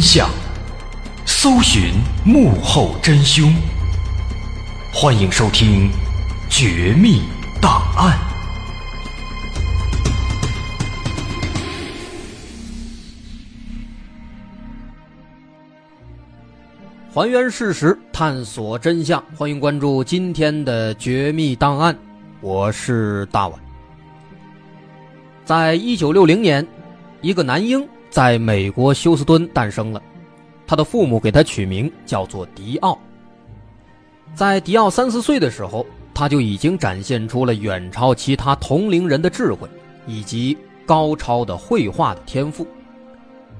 真相，搜寻幕后真凶。欢迎收听《绝密档案》，还原事实，探索真相。欢迎关注今天的《绝密档案》，我是大碗。在一九六零年，一个男婴。在美国休斯敦诞生了，他的父母给他取名叫做迪奥。在迪奥三四岁的时候，他就已经展现出了远超其他同龄人的智慧以及高超的绘画的天赋。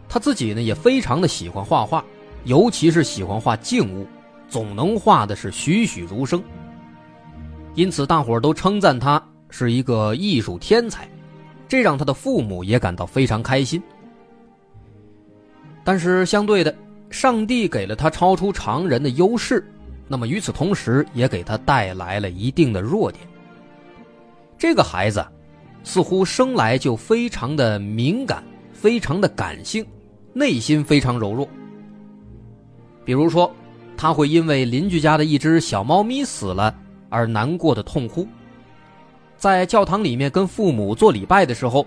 他自己呢也非常的喜欢画画，尤其是喜欢画静物，总能画的是栩栩如生。因此，大伙儿都称赞他是一个艺术天才，这让他的父母也感到非常开心。但是相对的，上帝给了他超出常人的优势，那么与此同时也给他带来了一定的弱点。这个孩子似乎生来就非常的敏感，非常的感性，内心非常柔弱。比如说，他会因为邻居家的一只小猫咪死了而难过的痛哭，在教堂里面跟父母做礼拜的时候，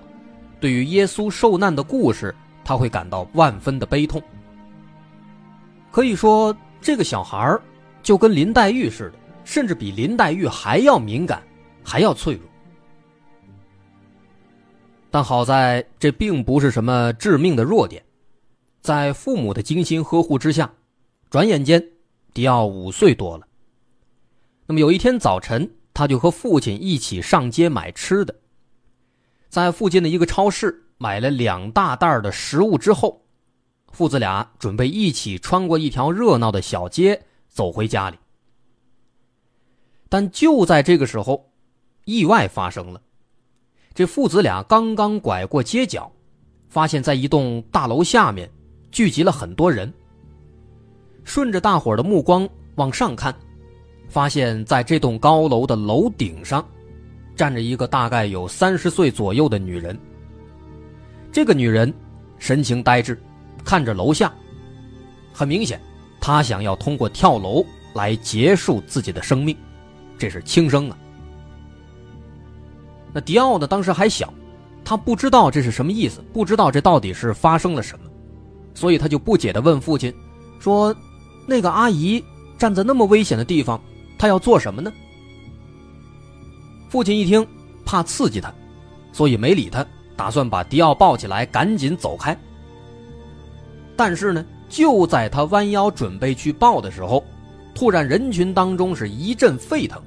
对于耶稣受难的故事。他会感到万分的悲痛。可以说，这个小孩就跟林黛玉似的，甚至比林黛玉还要敏感，还要脆弱。但好在这并不是什么致命的弱点，在父母的精心呵护之下，转眼间，迪奥五岁多了。那么有一天早晨，他就和父亲一起上街买吃的，在附近的一个超市。买了两大袋的食物之后，父子俩准备一起穿过一条热闹的小街走回家里。但就在这个时候，意外发生了。这父子俩刚刚拐过街角，发现在一栋大楼下面聚集了很多人。顺着大伙的目光往上看，发现在这栋高楼的楼顶上，站着一个大概有三十岁左右的女人。这个女人神情呆滞，看着楼下，很明显，她想要通过跳楼来结束自己的生命，这是轻生啊。那迪奥呢？当时还小，他不知道这是什么意思，不知道这到底是发生了什么，所以他就不解地问父亲：“说。”那个阿姨站在那么危险的地方，她要做什么呢？父亲一听，怕刺激他，所以没理他，打算把迪奥抱起来，赶紧走开。但是呢，就在他弯腰准备去抱的时候，突然人群当中是一阵沸腾，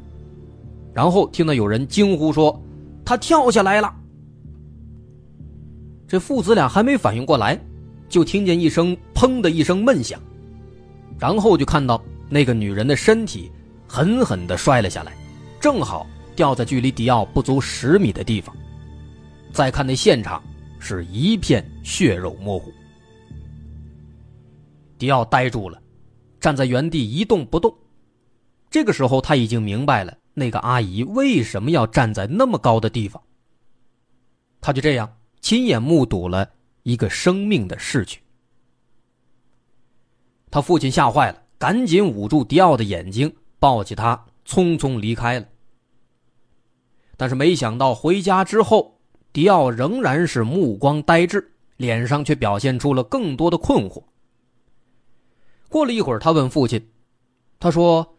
然后听到有人惊呼说：“他跳下来了！”这父子俩还没反应过来，就听见一声“砰”的一声闷响。然后就看到那个女人的身体狠狠地摔了下来，正好掉在距离迪奥不足十米的地方。再看那现场，是一片血肉模糊。迪奥呆住了，站在原地一动不动。这个时候他已经明白了那个阿姨为什么要站在那么高的地方。他就这样亲眼目睹了一个生命的逝去。他父亲吓坏了，赶紧捂住迪奥的眼睛，抱起他，匆匆离开了。但是没想到回家之后，迪奥仍然是目光呆滞，脸上却表现出了更多的困惑。过了一会儿，他问父亲：“他说，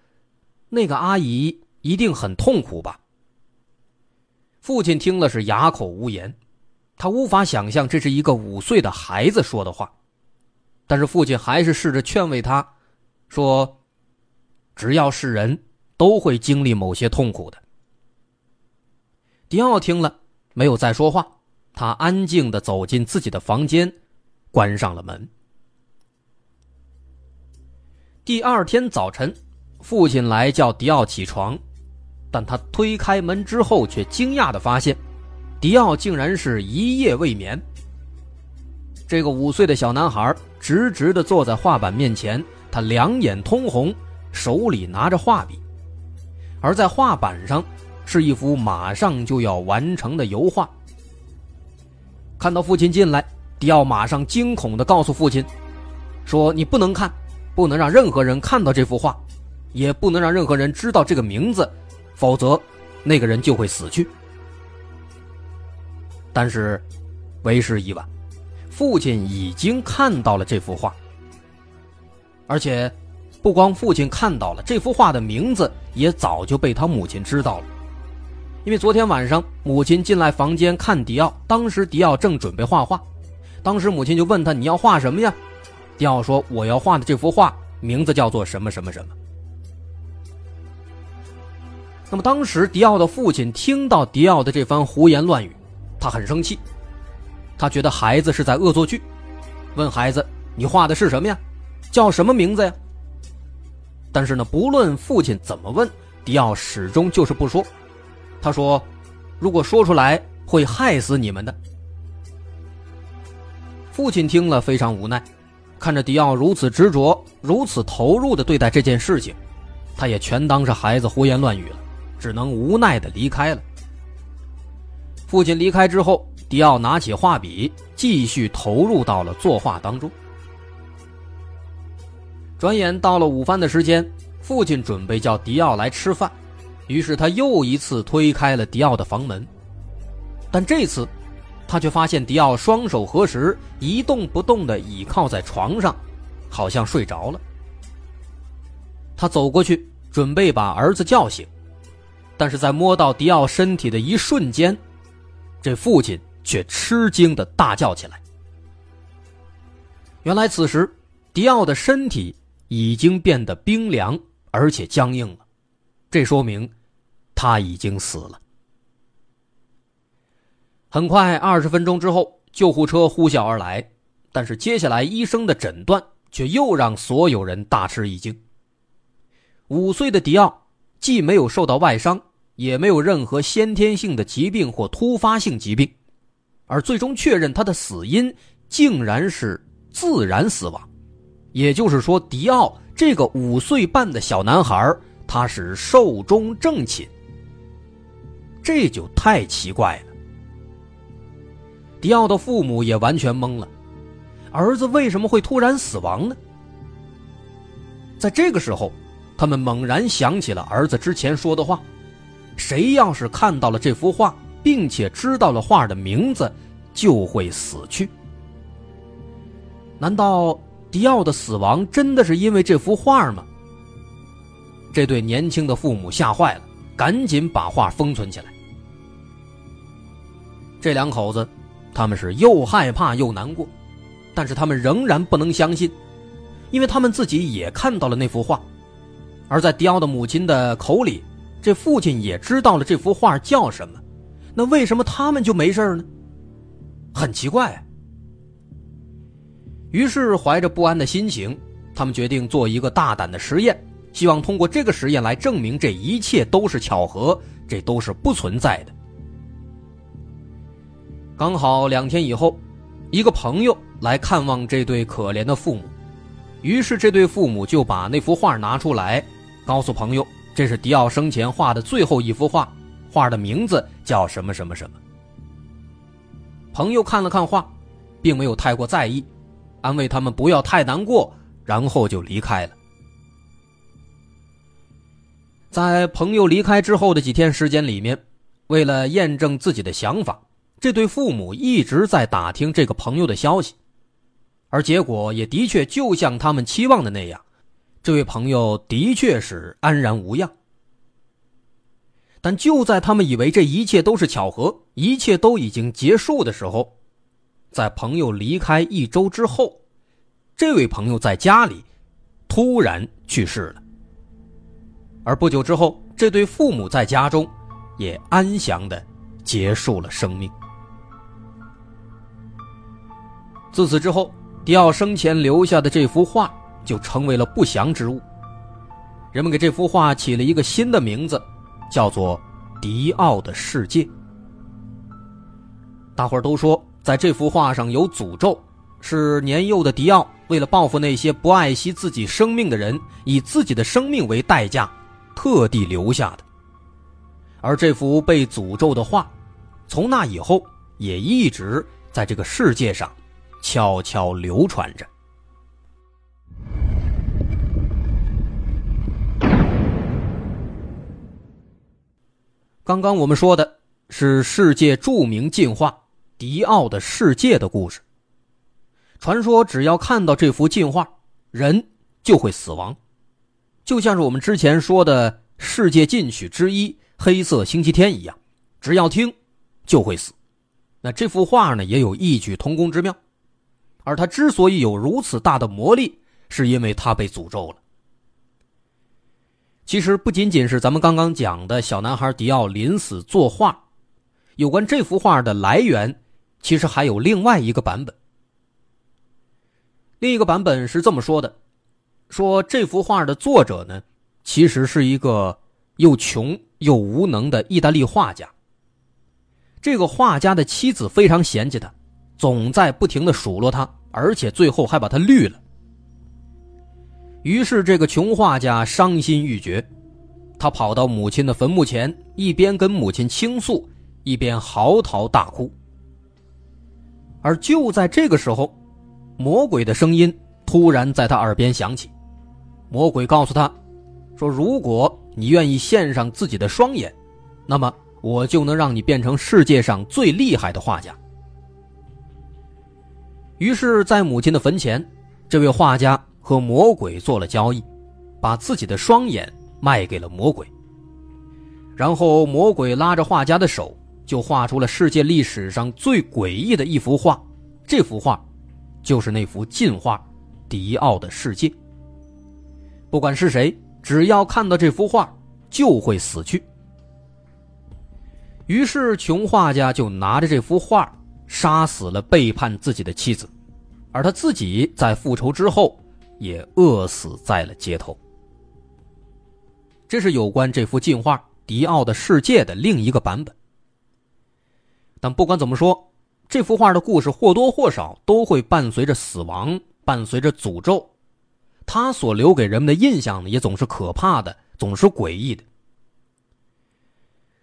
那个阿姨一定很痛苦吧？”父亲听了是哑口无言，他无法想象这是一个五岁的孩子说的话。但是父亲还是试着劝慰他，说：“只要是人，都会经历某些痛苦的。”迪奥听了，没有再说话，他安静的走进自己的房间，关上了门。第二天早晨，父亲来叫迪奥起床，但他推开门之后，却惊讶的发现，迪奥竟然是一夜未眠。这个五岁的小男孩直直的坐在画板面前，他两眼通红，手里拿着画笔，而在画板上是一幅马上就要完成的油画。看到父亲进来，迪奥马上惊恐的告诉父亲：“说你不能看，不能让任何人看到这幅画，也不能让任何人知道这个名字，否则那个人就会死去。”但是，为时已晚。父亲已经看到了这幅画，而且不光父亲看到了这幅画的名字，也早就被他母亲知道了。因为昨天晚上母亲进来房间看迪奥，当时迪奥正准备画画，当时母亲就问他：“你要画什么呀？”迪奥说：“我要画的这幅画名字叫做什么什么什么。”那么当时迪奥的父亲听到迪奥的这番胡言乱语，他很生气。他觉得孩子是在恶作剧，问孩子：“你画的是什么呀？叫什么名字呀？”但是呢，不论父亲怎么问，迪奥始终就是不说。他说：“如果说出来，会害死你们的。”父亲听了非常无奈，看着迪奥如此执着、如此投入的对待这件事情，他也全当是孩子胡言乱语了，只能无奈的离开了。父亲离开之后。迪奥拿起画笔，继续投入到了作画当中。转眼到了午饭的时间，父亲准备叫迪奥来吃饭，于是他又一次推开了迪奥的房门，但这次，他却发现迪奥双手合十，一动不动地倚靠在床上，好像睡着了。他走过去，准备把儿子叫醒，但是在摸到迪奥身体的一瞬间，这父亲。却吃惊的大叫起来。原来此时，迪奥的身体已经变得冰凉而且僵硬了，这说明他已经死了。很快，二十分钟之后，救护车呼啸而来，但是接下来医生的诊断却又让所有人大吃一惊。五岁的迪奥既没有受到外伤，也没有任何先天性的疾病或突发性疾病，而最终确认他的死因竟然是自然死亡，也就是说，迪奥这个五岁半的小男孩他是寿终正寝，这就太奇怪了。迪奥的父母也完全懵了，儿子为什么会突然死亡呢？在这个时候，他们猛然想起了儿子之前说的话。谁要是看到了这幅画，并且知道了画的名字，就会死去。难道迪奥的死亡真的是因为这幅画吗？这对年轻的父母吓坏了，赶紧把画封存起来。这两口子，他们是又害怕又难过，但是他们仍然不能相信，因为他们自己也看到了那幅画，而在迪奥的母亲的口里。这父亲也知道了这幅画叫什么，那为什么他们就没事呢？很奇怪。于是怀着不安的心情，他们决定做一个大胆的实验，希望通过这个实验来证明这一切都是巧合，这都是不存在的。刚好两天以后，一个朋友来看望这对可怜的父母，于是这对父母就把那幅画拿出来，告诉朋友。这是迪奥生前画的最后一幅画，画的名字叫什么什么什么。朋友看了看画，并没有太过在意，安慰他们不要太难过，然后就离开了。在朋友离开之后的几天时间里面，为了验证自己的想法，这对父母一直在打听这个朋友的消息，而结果也的确就像他们期望的那样。这位朋友的确是安然无恙，但就在他们以为这一切都是巧合，一切都已经结束的时候，在朋友离开一周之后，这位朋友在家里突然去世了。而不久之后，这对父母在家中也安详的结束了生命。自此之后，迪奥生前留下的这幅画。就成为了不祥之物。人们给这幅画起了一个新的名字，叫做《迪奥的世界》。大伙儿都说，在这幅画上有诅咒，是年幼的迪奥为了报复那些不爱惜自己生命的人，以自己的生命为代价，特地留下的。而这幅被诅咒的画，从那以后也一直在这个世界上悄悄流传着。刚刚我们说的是世界著名进化迪奥的世界的故事。传说只要看到这幅进画，人就会死亡，就像是我们之前说的世界禁曲之一《黑色星期天》一样，只要听就会死。那这幅画呢，也有异曲同工之妙。而他之所以有如此大的魔力，是因为他被诅咒了。其实不仅仅是咱们刚刚讲的小男孩迪奥临死作画，有关这幅画的来源，其实还有另外一个版本。另一个版本是这么说的：说这幅画的作者呢，其实是一个又穷又无能的意大利画家。这个画家的妻子非常嫌弃他，总在不停的数落他，而且最后还把他绿了。于是，这个穷画家伤心欲绝，他跑到母亲的坟墓前，一边跟母亲倾诉，一边嚎啕大哭。而就在这个时候，魔鬼的声音突然在他耳边响起。魔鬼告诉他，说：“如果你愿意献上自己的双眼，那么我就能让你变成世界上最厉害的画家。”于是，在母亲的坟前，这位画家。和魔鬼做了交易，把自己的双眼卖给了魔鬼。然后魔鬼拉着画家的手，就画出了世界历史上最诡异的一幅画。这幅画，就是那幅禁画《迪奥的世界》。不管是谁，只要看到这幅画，就会死去。于是穷画家就拿着这幅画，杀死了背叛自己的妻子，而他自己在复仇之后。也饿死在了街头。这是有关这幅进画迪奥的世界的另一个版本。但不管怎么说，这幅画的故事或多或少都会伴随着死亡，伴随着诅咒。它所留给人们的印象呢，也总是可怕的，总是诡异的。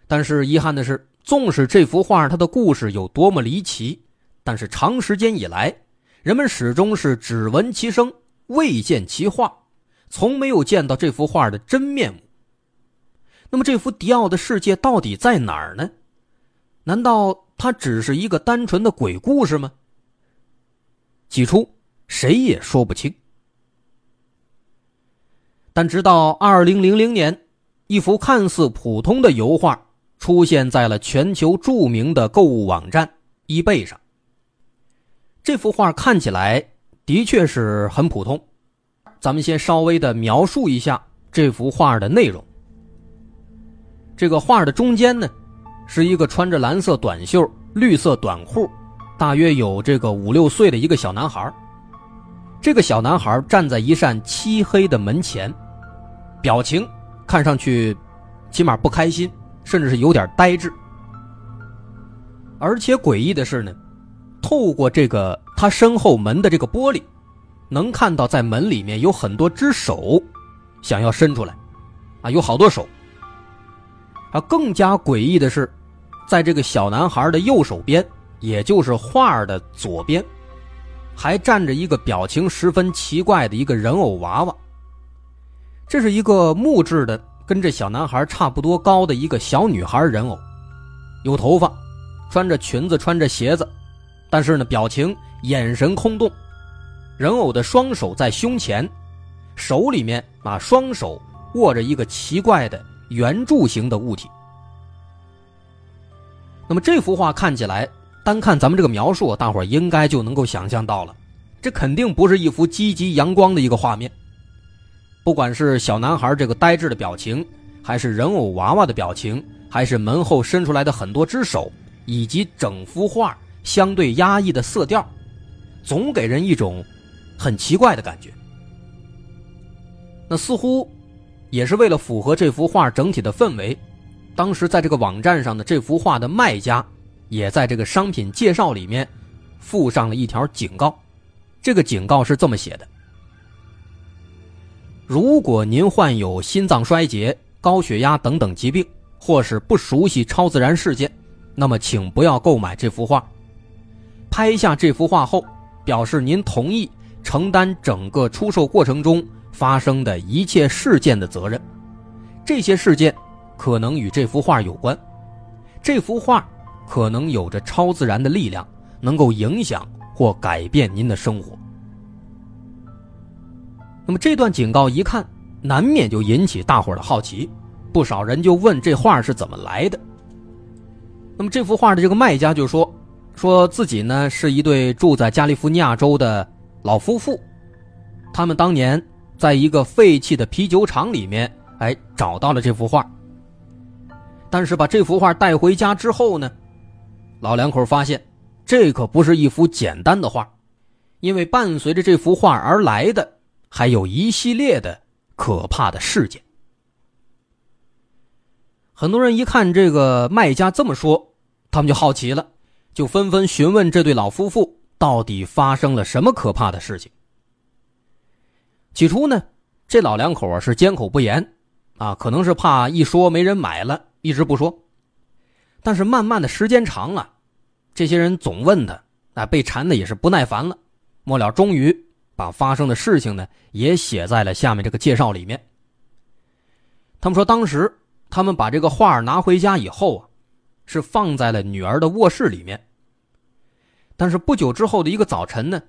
但是遗憾的是，纵使这幅画它的故事有多么离奇，但是长时间以来，人们始终是只闻其声，未见其画，从没有见到这幅画的真面目。那么，这幅迪奥的世界到底在哪儿呢？难道它只是一个单纯的鬼故事吗？起初，谁也说不清。但直到二零零零年，一幅看似普通的油画出现在了全球著名的购物网站 eBay 上。这幅画看起来的确是很普通，咱们先稍微的描述一下这幅画的内容。这个画的中间呢，是一个穿着蓝色短袖、绿色短裤，大约有这个五六岁的一个小男孩。这个小男孩站在一扇漆黑的门前。表情看上去，起码不开心，甚至是有点呆滞。而且诡异的是呢，透过这个他身后门的这个玻璃，能看到在门里面有很多只手，想要伸出来，啊，有好多手。啊，更加诡异的是，在这个小男孩的右手边，也就是画的左边，还站着一个表情十分奇怪的一个人偶娃娃。这是一个木质的，跟这小男孩差不多高的一个小女孩人偶，有头发，穿着裙子，穿着鞋子，但是呢，表情、眼神空洞。人偶的双手在胸前，手里面啊，双手握着一个奇怪的圆柱形的物体。那么这幅画看起来，单看咱们这个描述，大伙应该就能够想象到了，这肯定不是一幅积极阳光的一个画面。不管是小男孩这个呆滞的表情，还是人偶娃娃的表情，还是门后伸出来的很多只手，以及整幅画相对压抑的色调，总给人一种很奇怪的感觉。那似乎也是为了符合这幅画整体的氛围，当时在这个网站上的这幅画的卖家，也在这个商品介绍里面附上了一条警告。这个警告是这么写的。如果您患有心脏衰竭、高血压等等疾病，或是不熟悉超自然事件，那么请不要购买这幅画。拍下这幅画后，表示您同意承担整个出售过程中发生的一切事件的责任。这些事件可能与这幅画有关，这幅画可能有着超自然的力量，能够影响或改变您的生活。那么这段警告一看，难免就引起大伙的好奇，不少人就问这画是怎么来的。那么这幅画的这个卖家就说，说自己呢是一对住在加利福尼亚州的老夫妇，他们当年在一个废弃的啤酒厂里面，哎找到了这幅画。但是把这幅画带回家之后呢，老两口发现，这可不是一幅简单的画，因为伴随着这幅画而来的。还有一系列的可怕的事件。很多人一看这个卖家这么说，他们就好奇了，就纷纷询问这对老夫妇到底发生了什么可怕的事情。起初呢，这老两口啊是缄口不言，啊，可能是怕一说没人买了，一直不说。但是慢慢的时间长了，这些人总问他，啊，被缠的也是不耐烦了，末了终于。把发生的事情呢，也写在了下面这个介绍里面。他们说，当时他们把这个画拿回家以后啊，是放在了女儿的卧室里面。但是不久之后的一个早晨呢，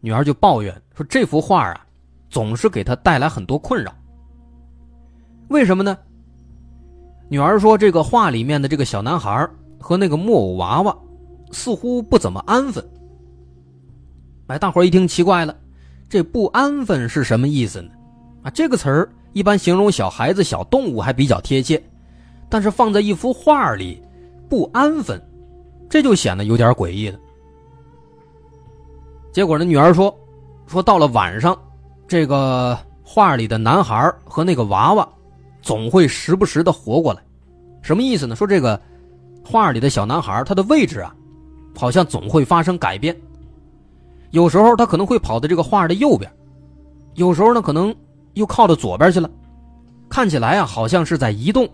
女儿就抱怨说：“这幅画啊，总是给她带来很多困扰。为什么呢？”女儿说：“这个画里面的这个小男孩和那个木偶娃娃，似乎不怎么安分。”哎，大伙一听奇怪了。这不安分是什么意思呢？啊，这个词儿一般形容小孩子、小动物还比较贴切，但是放在一幅画里，不安分，这就显得有点诡异了。结果呢，女儿说，说到了晚上，这个画里的男孩和那个娃娃，总会时不时的活过来，什么意思呢？说这个画里的小男孩，他的位置啊，好像总会发生改变。有时候他可能会跑到这个画的右边，有时候呢可能又靠到左边去了，看起来啊好像是在移动，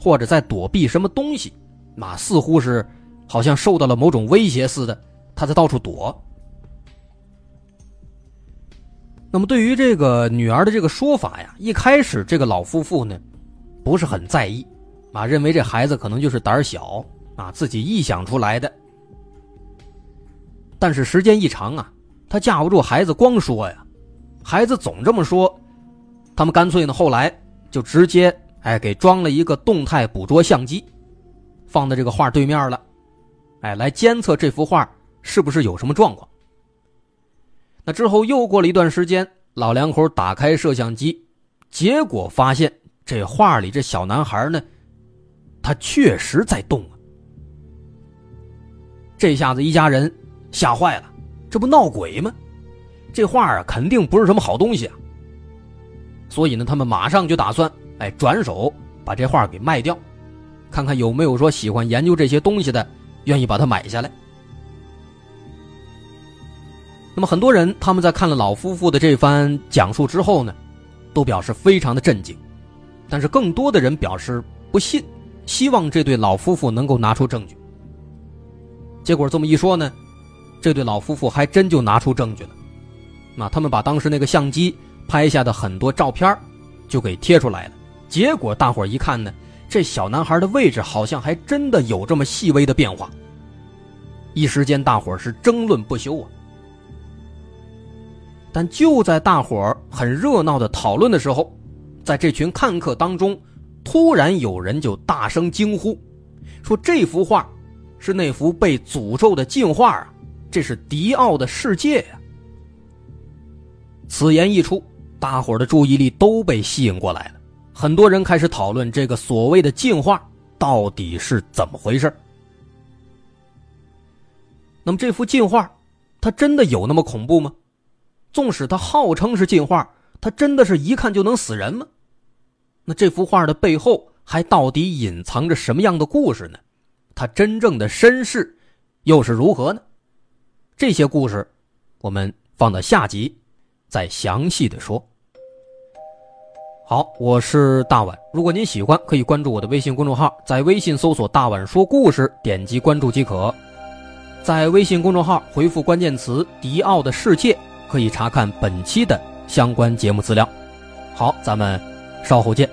或者在躲避什么东西，啊似乎是好像受到了某种威胁似的，他在到处躲。那么对于这个女儿的这个说法呀，一开始这个老夫妇呢不是很在意，啊认为这孩子可能就是胆小啊自己臆想出来的，但是时间一长啊。他架不住孩子光说呀，孩子总这么说，他们干脆呢后来就直接哎给装了一个动态捕捉相机，放在这个画对面了，哎来监测这幅画是不是有什么状况。那之后又过了一段时间，老两口打开摄像机，结果发现这画里这小男孩呢，他确实在动啊。这下子一家人吓坏了。这不闹鬼吗？这画啊，肯定不是什么好东西啊。所以呢，他们马上就打算，哎，转手把这画给卖掉，看看有没有说喜欢研究这些东西的，愿意把它买下来。那么很多人他们在看了老夫妇的这番讲述之后呢，都表示非常的震惊，但是更多的人表示不信，希望这对老夫妇能够拿出证据。结果这么一说呢。这对老夫妇还真就拿出证据了，那他们把当时那个相机拍下的很多照片就给贴出来了。结果大伙一看呢，这小男孩的位置好像还真的有这么细微的变化。一时间，大伙是争论不休啊。但就在大伙很热闹的讨论的时候，在这群看客当中，突然有人就大声惊呼，说这幅画是那幅被诅咒的镜画啊！这是迪奥的世界呀！此言一出，大伙的注意力都被吸引过来了。很多人开始讨论这个所谓的进化到底是怎么回事。那么，这幅进化，它真的有那么恐怖吗？纵使它号称是进化，它真的是一看就能死人吗？那这幅画的背后还到底隐藏着什么样的故事呢？它真正的身世又是如何呢？这些故事，我们放到下集再详细的说。好，我是大碗。如果您喜欢，可以关注我的微信公众号，在微信搜索“大碗说故事”，点击关注即可。在微信公众号回复关键词“迪奥的世界”，可以查看本期的相关节目资料。好，咱们稍后见。